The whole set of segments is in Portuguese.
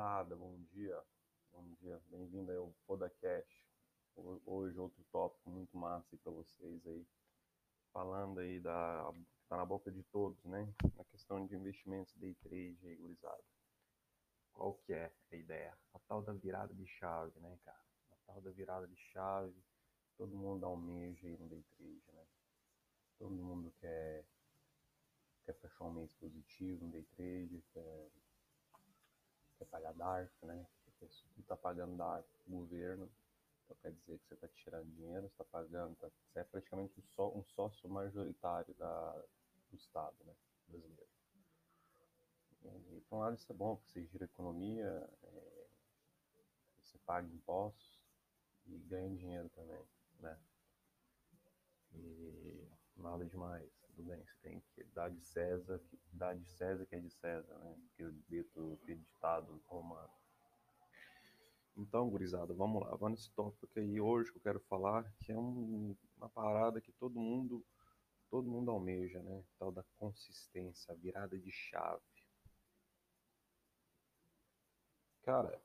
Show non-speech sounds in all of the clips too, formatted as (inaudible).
gurizada, bom dia. Bom dia, bem-vindo ao Podacast. Hoje outro tópico muito massa para vocês aí, falando aí da tá na boca de todos, né? Na questão de investimentos day trade aí, gurizada. Qual que é a ideia? A tal da virada de chave, né, cara? A tal da virada de chave, todo mundo almeja aí no day trade, né? Todo mundo quer quer fechar um mês positivo no day trade, quer quer pagar DARF, né? Tu tá pagando DARF pro governo, então quer dizer que você está tirando dinheiro, você está pagando, tá, você é praticamente um, só, um sócio majoritário da, do Estado né, brasileiro. E, por um lado isso é bom, porque você gira economia, é, você paga impostos e ganha dinheiro também, né? E nada demais, tudo bem, você tem que dar de César, dar de César que é de César, né? Que o dito, ditado romano. Então, gurizada, vamos lá, vamos nesse tópico aí hoje que eu quero falar, que é um, uma parada que todo mundo, todo mundo almeja, né? Tal da consistência, virada de chave. Cara,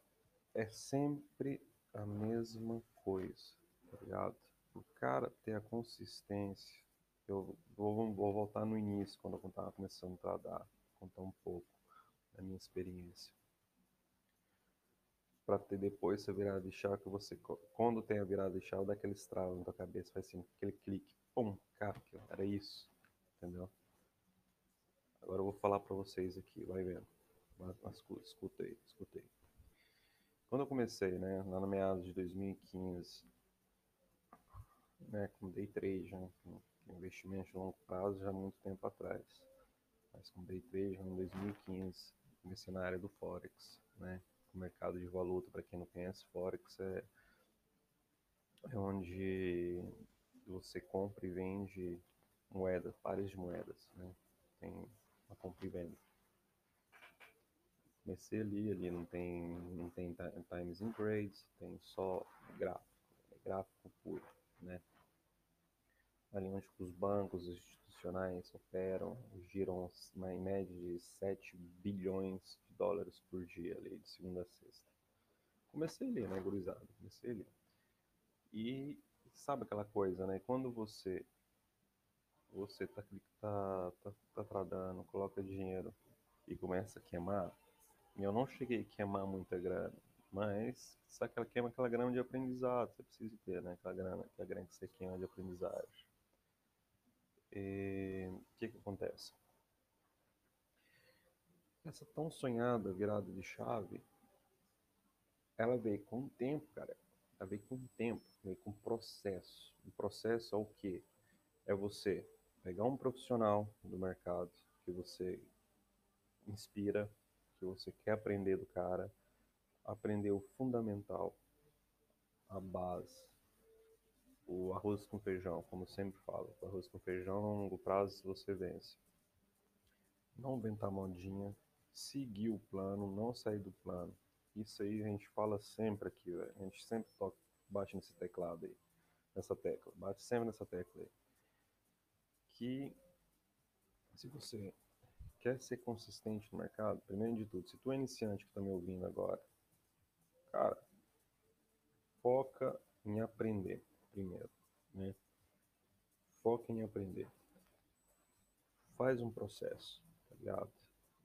é sempre a mesma coisa, tá ligado? O cara ter a consistência, eu vou, vou voltar no início, quando eu estava começando a dar, contar um pouco da minha experiência para ter depois essa virada de chave que você, quando tem a virada de chave, dá aquele estralo na tua cabeça, faz assim, aquele clique, pum, cara, era isso, entendeu? Agora eu vou falar para vocês aqui, vai vendo, escuta aí. Quando eu comecei, né, lá no meados de 2015, né, com day trade, né, com investimento de longo prazo já há muito tempo atrás, mas com day trade em 2015, comecei na área do Forex, né, o mercado de valuta, para quem não conhece, Forex é, é onde você compra e vende moedas, pares de moedas, né? Tem uma compra e venda. Comecei ali, ali não tem, não tem times in grades, tem só gráfico, é gráfico puro, né? Ali onde os bancos institucionais operam, giram em média de 7 bilhões dólares por dia ali, de segunda a sexta. Comecei ali, né, gurizada? Comecei ali. E sabe aquela coisa, né? Quando você você tá, tá, tá, tá tradando, coloca dinheiro e começa a queimar, e eu não cheguei a queimar muita grana, mas sabe que ela queima aquela grana de aprendizado, você precisa ter, né? Aquela grana, aquela grana que você queima de aprendizagem. O que que acontece? Essa tão sonhada virada de chave, ela veio com o tempo, cara. Ela veio com o tempo, veio com o processo. O processo é o quê? É você pegar um profissional do mercado que você inspira, que você quer aprender do cara, aprender o fundamental, a base, o arroz com feijão, como sempre falo. O arroz com feijão, a longo prazo, você vence. Não ventar modinha, seguir o plano, não sair do plano. Isso aí a gente fala sempre aqui, a gente sempre toca, bate nesse teclado aí, nessa tecla, bate sempre nessa tecla aí. Que se você quer ser consistente no mercado, primeiro de tudo, se tu é iniciante que está me ouvindo agora, cara, foca em aprender primeiro, né? Foca em aprender. Faz um processo, tá ligado?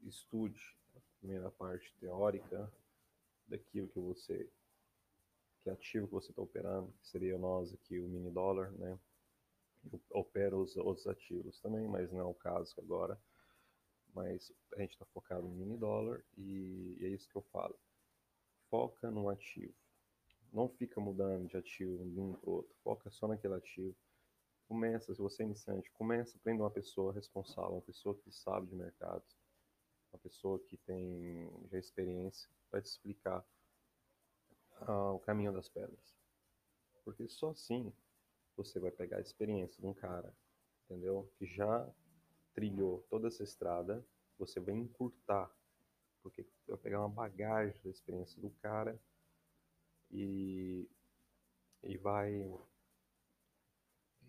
estude a primeira parte teórica daquilo que você que ativo que você está operando, que seria nós aqui o mini dólar, né? Eu opero os outros ativos também, mas não é o caso agora. Mas a gente está focado no mini dólar e é isso que eu falo. Foca no ativo. Não fica mudando de ativo de um para outro. Foca só naquele ativo. Começa, se você é iniciante, começa, aprenda uma pessoa responsável, uma pessoa que sabe de mercado, uma pessoa que tem já experiência vai te explicar ah, o caminho das pedras. Porque só assim você vai pegar a experiência de um cara, entendeu? Que já trilhou toda essa estrada, você vai encurtar, porque vai pegar uma bagagem da experiência do cara e, e vai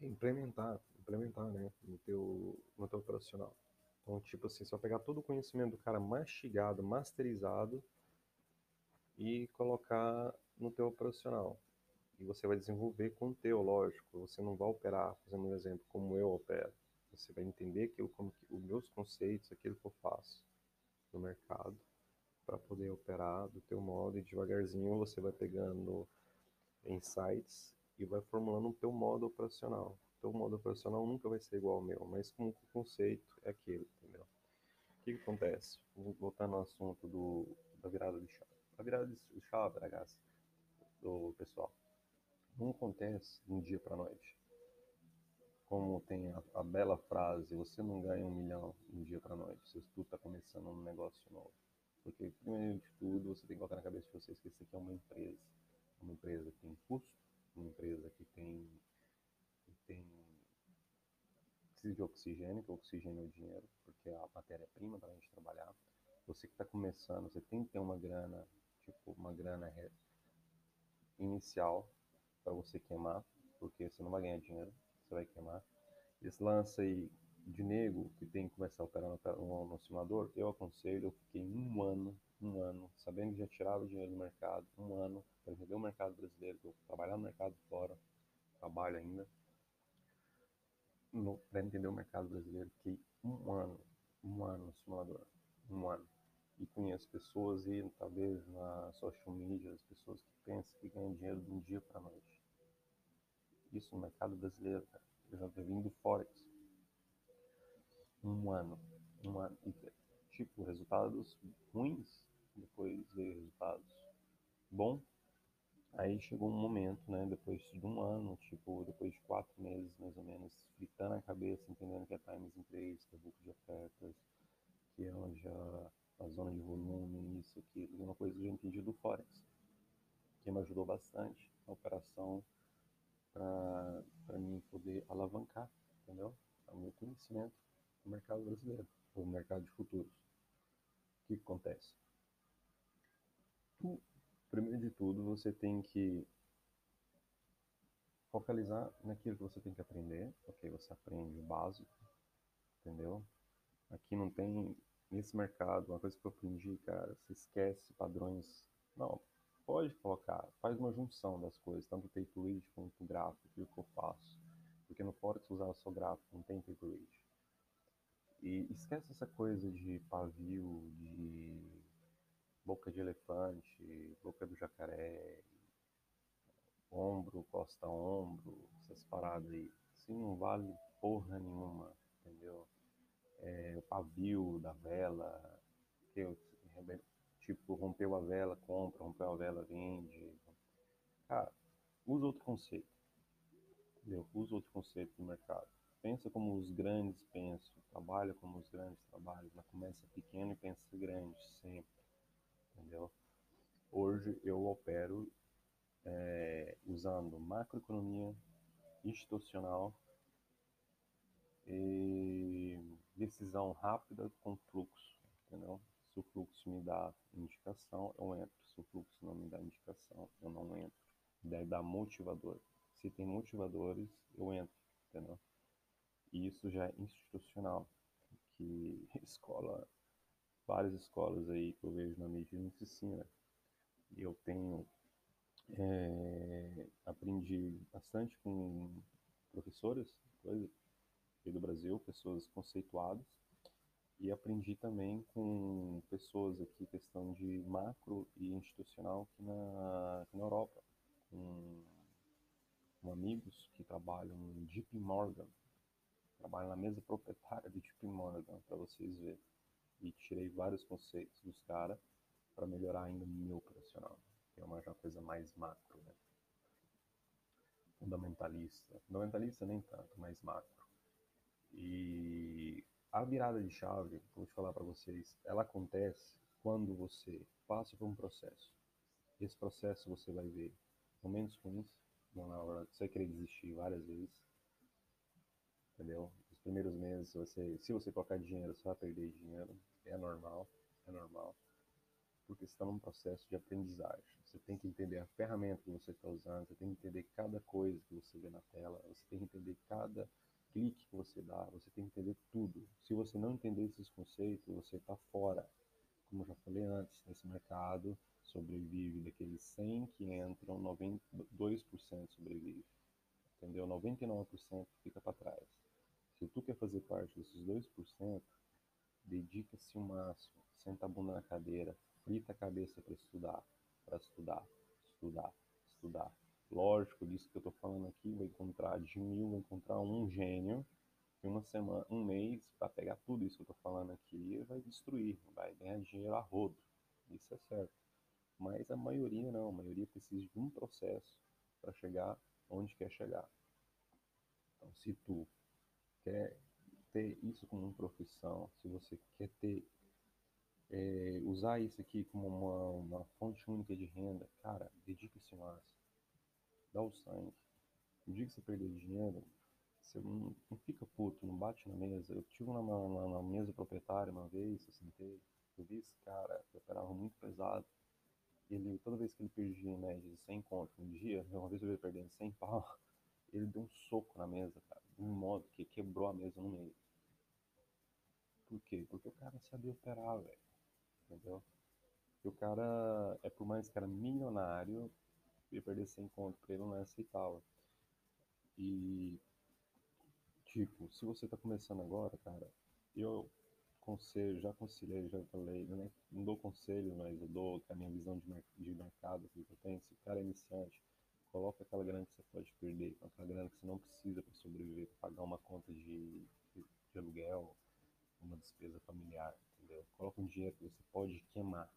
implementar, implementar, né, no teu, no teu profissional. Então, tipo assim, vai pegar todo o conhecimento do cara mastigado, masterizado, e colocar no teu operacional. E você vai desenvolver com o teu, lógico. Você não vai operar, fazendo um exemplo, como eu opero. Você vai entender aquilo como que, os meus conceitos, aquilo que eu faço no mercado, para poder operar do teu modo e devagarzinho você vai pegando insights e vai formulando o teu modo operacional. O teu modo operacional nunca vai ser igual ao meu, mas o conceito é aquele, entendeu? O que, que acontece? Voltando ao assunto do, da virada de chave. A virada de chave, ragazzi, do pessoal, não acontece de um dia para noite. Como tem a, a, bela frase, você não ganha um milhão de um dia para noite, se tu está começando um negócio novo. Porque, primeiro de tudo, você tem que colocar na cabeça de vocês que isso aqui é uma empresa. Uma empresa que tem custo, uma empresa que tem, que tem precisa de oxigênio, que o oxigênio é o dinheiro, porque é a matéria-prima para a gente trabalhar. Você que está começando, você tem que ter uma grana, tipo, uma grana inicial para você queimar, porque você não vai ganhar dinheiro, você vai queimar. Esse lance aí de nego que tem que começar a operar no, no simulador, eu aconselho, eu fiquei um ano, um ano, sabendo que já tirava dinheiro do mercado, um ano, para entender o mercado brasileiro, eu trabalhar no mercado fora, trabalho ainda, para entender o mercado brasileiro, fiquei um ano, um ano no simulador, um ano. E conheço pessoas e talvez na social media, as pessoas que pensam que ganham dinheiro de um dia para noite. Isso no mercado brasileiro, cara. Eu já vim do Forex um ano, um ano, tipo, resultados ruins, depois veio resultados bons. Aí chegou um momento, né, depois de um ano, tipo, depois de quatro meses mais ou menos, fritando a cabeça, entendendo que é times in place, que é book de ofertas, que é onde a, a zona de volume, isso, aquilo, uma coisa que eu entendi do Forex, que me ajudou bastante na operação para mim poder alavancar, entendeu? É o meu conhecimento no mercado brasileiro, no mercado de futuros. O que, acontece? Tu, primeiro de tudo, você tem que focalizar naquilo que você tem que aprender, ok? Você aprende o básico, entendeu? Aqui não tem, nesse mercado, uma coisa que eu aprendi, cara, você esquece padrões. Não, pode colocar, faz uma junção das coisas, tanto o take read quanto o gráfico, aquilo que eu faço. Porque no Forex usar só gráfico, não tem read. E esquece essa coisa de pavio, de boca de elefante, boca do jacaré, ombro, costa ombro, essas paradas aí. Assim não vale porra nenhuma, entendeu? É, o pavio da vela, que eu, tipo, rompeu a vela, compra, rompeu a vela, vende. Cara, usa outro conceito. Entendeu? Usa outro conceito do mercado pensa como os grandes pensam, trabalha como os grandes trabalham, mas começa pequeno e pensa grande sempre, entendeu? Hoje eu opero é, usando macroeconomia institucional e decisão rápida com fluxo, entendeu? Se o fluxo me dá indicação, eu entro. Se o fluxo não me dá indicação, eu não entro. Deve dar motivador. Se tem motivadores, eu entro, entendeu? E isso já é institucional, que (laughs) escola, várias escolas aí que eu vejo na mídia não se ensina. Eu tenho é, aprendi bastante com professoras coisa, do Brasil, pessoas conceituadas, e aprendi também com pessoas aqui, questão de macro e institucional aqui na, aqui na Europa, com, com amigos que trabalham no JP Morgan, trabalho na mesa proprietária do JP Morgan, para vocês verem. E tirei vários conceitos dos caras para melhorar ainda o meu operacional, que é uma, uma coisa mais macro, né? Fundamentalista. Fundamentalista nem tanto, mais macro. E a virada de chave, vou te falar para vocês, ela acontece quando você passa por um processo. Esse processo você vai ver momentos ruins, na hora você vai querer desistir várias vezes, entendeu? Os primeiros meses, você, se você colocar dinheiro, você vai perder dinheiro, é normal, é normal, porque você está num processo de aprendizagem. Você tem que entender a ferramenta que você está usando, você tem que entender cada coisa que você vê na tela, você tem que entender cada clique que você dá, você tem que entender tudo. Se você não entender esses conceitos, você está fora. Como eu já falei antes, nesse mercado, sobrevive, daqueles 100 que entram, 92% sobrevive. Entendeu? 99% fica para trás. Se tu quer fazer parte desses 2%, dedica-se o máximo, senta a bunda na cadeira, frita a cabeça para estudar, para estudar, estudar, estudar. Lógico, disso que eu estou falando aqui, vai encontrar de mil, vai encontrar um gênio em uma semana, um mês, para pegar tudo isso que eu estou falando aqui vai destruir, vai ganhar dinheiro a rodo. Isso é certo. Mas a maioria não, a maioria precisa de um processo para chegar onde quer chegar. Então, se tu quer ter isso como profissão, se você quer ter é, usar isso aqui como uma, uma fonte única de renda, cara, dedica-se mais. Dá o sangue. No dia que você perder dinheiro, você não, não fica puto, não bate na mesa. Eu tive na, na, na mesa proprietária uma vez, eu sentei, eu vi esse cara que operava muito pesado. Ele, toda vez que ele perdia em média de 100 contos um dia, uma vez eu vi ele perdendo 100 pau, (laughs) ele deu um soco na mesa, cara, de um modo que quebrou a mesa no meio. Por quê? Porque o cara sabia operar, velho. Entendeu? E o cara, é por mais que era milionário, ia perder 100 conto pra ele não é aceitável. E, tipo, se você tá começando agora, cara, eu conselho, já aconselhei, já falei, né? não dou conselho, mas eu dou a minha visão de, de mercado que eu tenho. Se o cara é iniciante, coloca aquela grana que você pode perder, aquela grana que você não precisa para sobreviver, pra pagar uma conta de, de, de aluguel, uma despesa familiar, entendeu? Coloca um dinheiro que você pode queimar,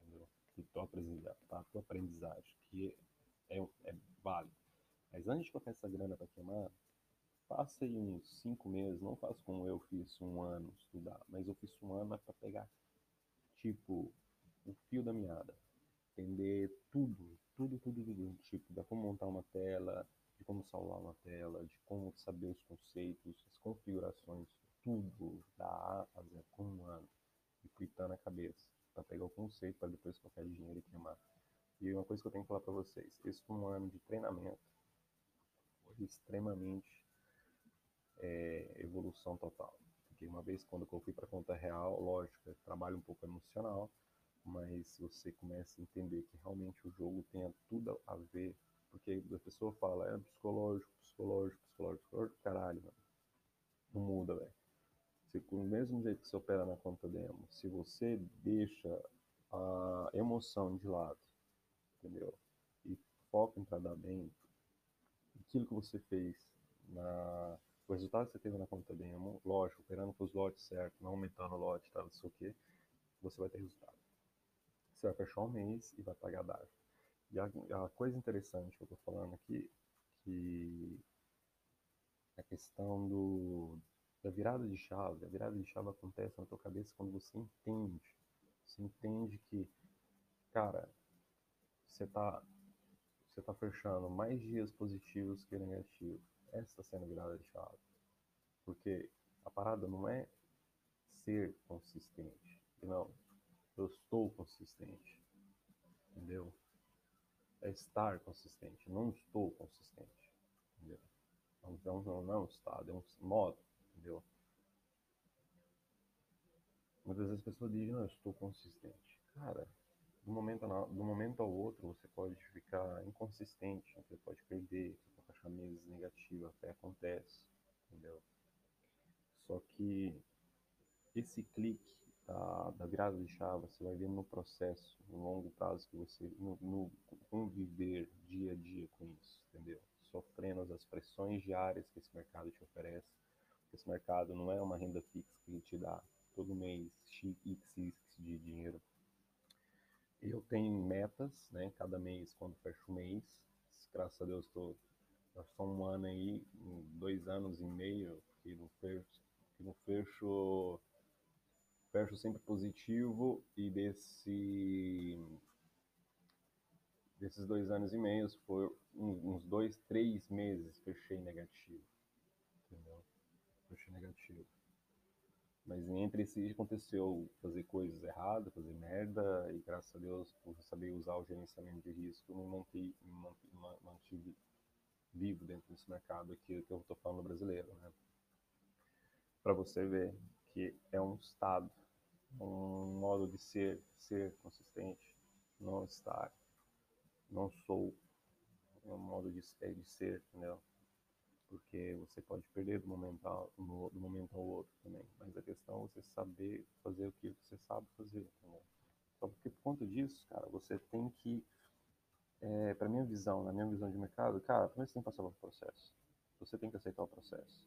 entendeu? Do tua aprendizagem, tá? tua aprendizagem, que é, é válido. Mas antes de colocar essa grana para queimar, faça aí uns cinco meses, não faça como eu fiz um ano estudar, mas eu fiz um ano para pegar, tipo, o fio da meada, entender tudo, tudo, tudo, tudo, tipo, da como montar uma tela, de como salvar uma tela, de como saber os conceitos, as configurações, tudo da A a Z com um ano e fritando a cabeça para pegar o conceito para depois colocar dinheiro e queimar. E uma coisa que eu tenho que falar para vocês, esse um ano de treinamento, foi extremamente é, evolução total. Porque uma vez quando eu fui para conta real, lógico, trabalho um pouco emocional, mas você começa a entender que realmente o jogo tem tudo a ver, porque a pessoa fala, é psicológico, psicológico, psicológico, psicológico, caralho, mano. Não muda, velho. Se, do mesmo jeito que você opera na conta demo, se você deixa a emoção de lado, entendeu? E foca em trabalhar bem, aquilo que você fez na o resultado que você teve na conta demo, lógico, operando com os lotes certos, não aumentando o lote, tá, não sei o você vai ter resultado. Você vai fechar um mês e vai pagar DARF. E a, a coisa interessante que eu estou falando aqui, que a questão do, da virada de chave, a virada de chave acontece na tua cabeça quando você entende. Você entende que, cara, você tá, você tá fechando mais dias positivos que negativos. Essa sendo virada de chave. Porque a parada não é ser consistente. Não, eu estou consistente. Entendeu? É estar consistente. Não estou consistente. Entendeu? Então não, não é um estado, é um modo entendeu? Muitas vezes as pessoas dizem, não, eu estou consistente. Cara, do momento, do momento ao outro você pode ficar inconsistente, você pode perder, você achar meses negativos, até acontece, entendeu? Só que esse clique da, da virada de chave você vai ver no processo, no longo prazo que você, no, no conviver dia a dia com isso, entendeu? Sofrendo as pressões diárias que esse mercado te oferece, esse mercado não é uma renda fixa que te dá todo mês X de dinheiro. Eu tenho metas, né? Cada mês, quando fecho o mês, graças a Deus estou só um ano aí, dois anos e meio que não fecho, que fecho, fecho sempre positivo e desse desses dois anos e meio, foi uns dois, três meses fechei negativo puxa negativo. Mas entre si aconteceu fazer coisas erradas, fazer merda, e graças a Deus, por saber usar o gerenciamento de risco, me mantive, me mantive vivo dentro desse mercado aqui que eu estou falando brasileiro, né? Para você ver que é um estado, um modo de ser, ser consistente, não estar, não sou, é um modo de, é de ser, entendeu? Porque você pode perder do momento, ao, do momento ao outro também. Mas a questão é você saber fazer o que você sabe fazer, entendeu? Só porque por conta disso, cara, você tem que, é, para minha visão, na minha visão de mercado, cara, primeiro você tem que passar pelo processo. Você tem que aceitar o processo.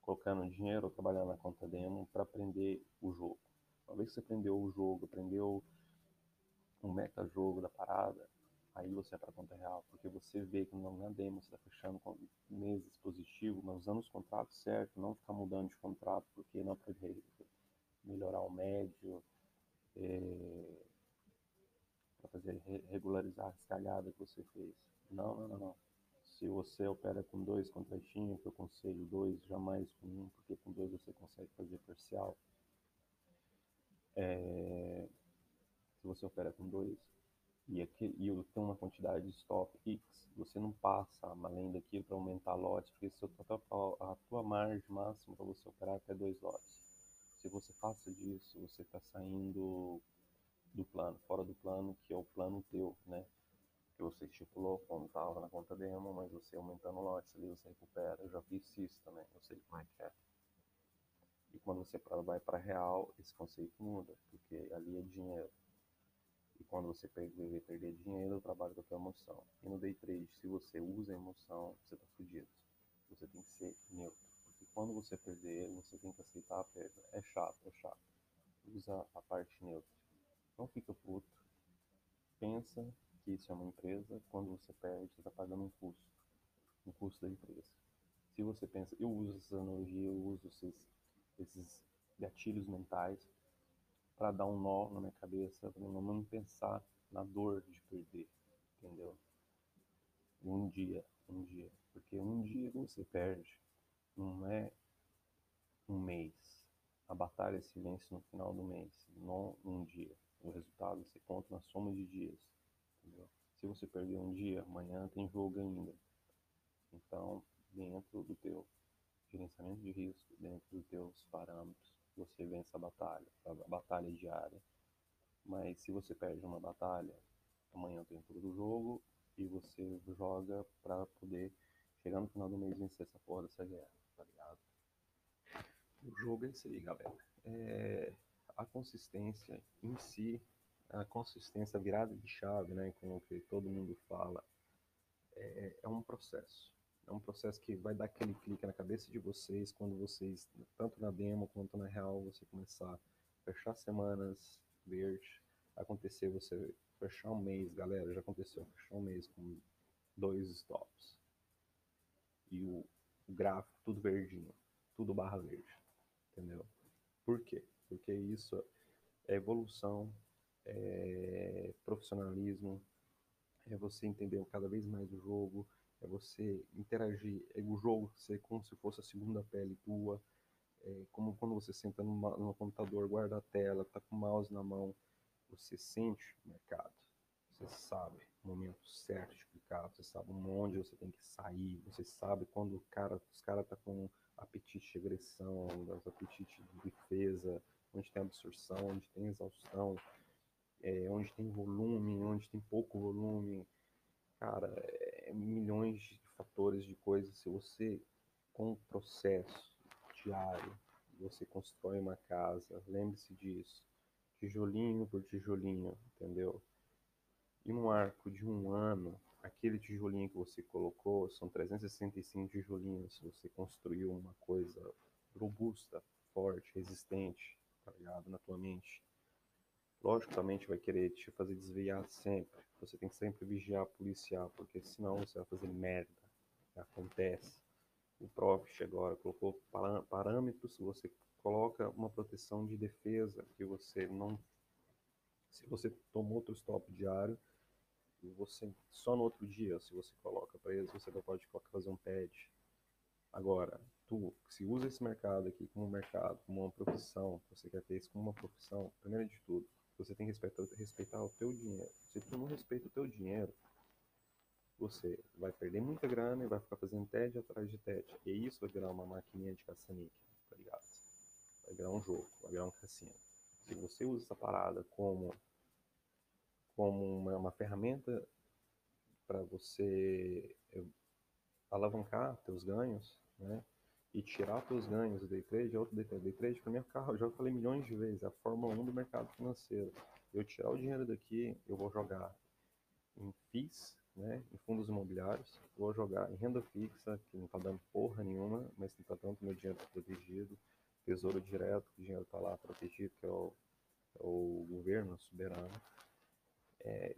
Colocando dinheiro ou trabalhando na conta demo para aprender o jogo. Uma vez que você aprendeu o jogo, aprendeu o meta-jogo da parada, aí você vai para conta real, porque você vê que na demo você está fechando com meses positivos, mas usando os contratos certos, não ficar mudando de contrato, porque não pode melhorar o médio, é, para fazer regularizar a escalhada que você fez. Não, não, não. Se você opera com dois contratinhos, que eu aconselho dois, jamais com um, porque com dois você consegue fazer parcial. É, se você opera com dois e, aqui, e tem uma quantidade de stop X, você não passa além daquilo para aumentar lote, porque se a tua margem máxima para você operar é até dois lotes. Se você passa disso, você está saindo do plano, fora do plano, que é o plano teu, né? Que você estipulou quando estava na conta demo, mas você aumentando lotes ali, você recupera. Eu já fiz isso também, eu sei como é que é. E quando você vai para real, esse conceito muda, porque ali é dinheiro. E quando você perder, perder dinheiro, eu trabalho com a tua emoção. E no day trade, se você usa emoção, você está fudido. Você tem que ser neutro. Porque quando você perder, você tem que aceitar a perda. É chato, é chato. Usa a parte neutra. Não fica puto. Pensa que isso é uma empresa. Quando você perde, você está pagando um custo. Um custo da empresa. Se você pensa, eu uso essa analogia, eu uso esses, esses gatilhos mentais para dar um nó na minha cabeça, para não pensar na dor de perder, entendeu? Um dia, um dia. Porque um dia você perde não é um mês. A batalha se vence no final do mês, não um dia. O resultado se conta na soma de dias, entendeu? Se você perder um dia, amanhã tem jogo ainda. Então, dentro do teu gerenciamento de risco, dentro dos teus parâmetros, você vence a batalha, a batalha diária. Mas se você perde uma batalha, amanhã tem todo o jogo e você joga para poder chegar no final do mês e vencer essa porra dessa guerra, tá ligado? O jogo é isso aí, galera. É, a consistência em si, a consistência virada de chave, né, com o que todo mundo fala, é, é um processo. É um processo que vai dar aquele clique na cabeça de vocês quando vocês, tanto na demo quanto na real, você começar a fechar semanas verde, acontecer você fechar um mês, galera, já aconteceu fechar um mês com dois stops. E o, o gráfico tudo verdinho, tudo barra verde, entendeu? Por quê? Porque isso é evolução, é profissionalismo, é você entender cada vez mais o jogo, é você interagir, é o jogo ser como se fosse a segunda pele tua, é como quando você senta no computador, guarda a tela, tá com o mouse na mão, você sente o mercado, você sabe o momento certo de clicar, você sabe onde você tem que sair, você sabe quando o cara, os caras tá com apetite de agressão, apetite de defesa, onde tem absorção, onde tem exaustão, é, onde tem volume, onde tem pouco volume, cara, é, milhões de fatores de coisas. Se você, com o processo diário, você constrói uma casa, lembre-se disso, tijolinho por tijolinho, entendeu? E num arco de um ano, aquele tijolinho que você colocou, são 365 tijolinhos, você construiu uma coisa robusta, forte, resistente, tá ligado? Na tua mente. Logicamente vai querer te fazer desviar sempre. Você tem que sempre vigiar, policiar, porque senão você vai fazer merda. Acontece. O Profit agora colocou parâmetros, você coloca uma proteção de defesa que você não. Se você tomou outro stop diário, e você só no outro dia, se você coloca preso, você pode fazer um pad. Agora, tu, se usa esse mercado aqui como um mercado, como uma profissão, você quer ter isso como uma profissão, primeiro de tudo, você tem que respeitar, respeitar o teu dinheiro. Se tu não respeita o teu dinheiro, você vai perder muita grana e vai ficar fazendo TED atrás de TED. E isso vai virar uma maquininha de caça-níquel, tá ligado? Vai virar um jogo, vai virar um cassino. Se você usa essa parada como, como uma, uma ferramenta para você eh, alavancar teus ganhos, né? E tirar teus ganhos do day trade é outro day trade. Day trade para mim é carro, eu já falei milhões de vezes, é a Fórmula 1 do mercado financeiro. Eu tirar o dinheiro daqui, eu vou jogar em FIIs, né, em fundos imobiliários, vou jogar em renda fixa, que não está dando porra nenhuma, mas está dando meu dinheiro protegido, tesouro direto, que o dinheiro está lá protegido, que é o, é o governo soberano. É,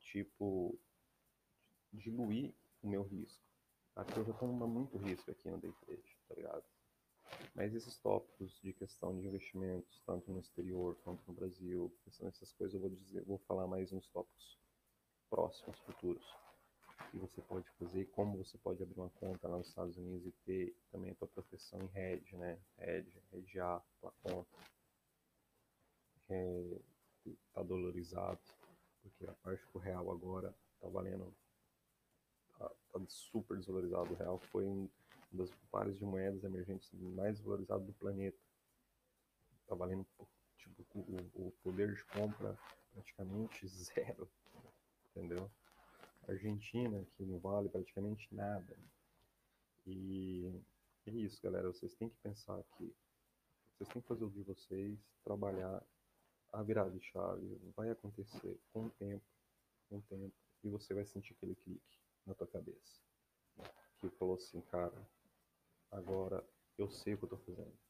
tipo, diluir o meu risco. Eu já tomo muito risco aqui no day trade, tá ligado? Mas esses tópicos de questão de investimentos, tanto no exterior quanto no Brasil, são essas coisas eu vou dizer, vou falar mais nos tópicos próximos, futuros. Que você pode fazer, como você pode abrir uma conta lá nos Estados Unidos e ter também a tua proteção em hedge, né? Hedge, hedgear tua conta. É, tá dolarizado, porque a parte do real agora tá valendo, tá, tá super desvalorizado o real, foi um das pares de moedas emergentes mais valorizados do planeta. Tá valendo, tipo, o, o poder de compra praticamente (laughs) zero entendeu? Argentina, que não vale praticamente nada. E é isso, galera. Vocês têm que pensar que vocês têm que fazer o de vocês, trabalhar a virada de chave. Vai acontecer com o tempo, com o tempo, e você vai sentir aquele clique na tua cabeça. Que falou assim, cara, agora eu sei o que eu tô fazendo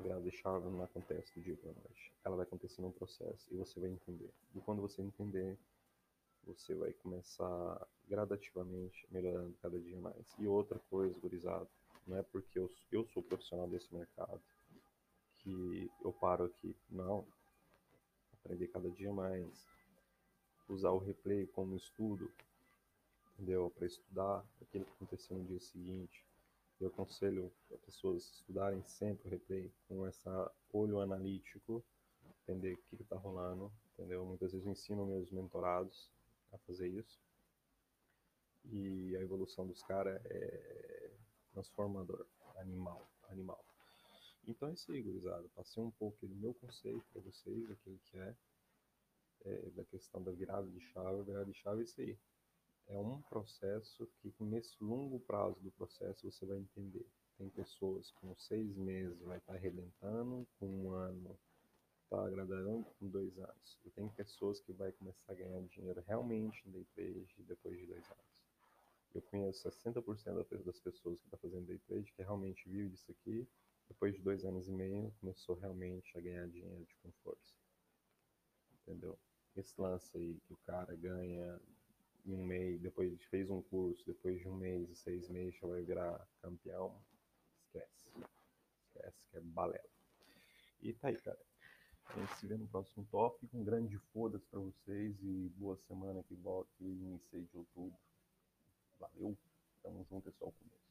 a virada chave não acontece do dia para noite. Ela vai acontecer num processo e você vai entender. E quando você entender, você vai começar gradativamente melhorando cada dia mais. E outra coisa, gurizado, não é porque eu, eu sou profissional desse mercado que eu paro aqui. Não. Aprender cada dia mais. Usar o replay como estudo, entendeu? Para estudar aquilo que aconteceu no dia seguinte eu aconselho as pessoas estudarem sempre o replay com esse olho analítico, entender o que está rolando, entendeu? Muitas vezes eu ensino meus mentorados a fazer isso. E a evolução dos caras é transformador, animal, animal. Então é isso aí, gurizada. Passei um pouco do meu conceito para vocês, daquilo que é, é, da questão da virada de chave. A virada de chave é isso aí é um processo que nesse longo prazo do processo você vai entender. Tem pessoas com seis meses vai estar arrebentando, com um ano está agradando, com dois anos. E tem pessoas que vai começar a ganhar dinheiro realmente em day trade depois de dois anos. Eu conheço 60% das pessoas que estão tá fazendo day trade que realmente vive disso aqui. Depois de dois anos e meio, começou realmente a ganhar dinheiro de com força. Entendeu? Esse lance aí que o cara ganha em um mês, depois fez um curso, depois de um mês seis meses já vai virar campeão, esquece. Esquece que é balela. E tá aí, cara. A gente se vê no próximo tópico. Um grande foda-se pra vocês e boa semana que volta em 6 de outubro. Valeu. Tamo junto, é só o começo.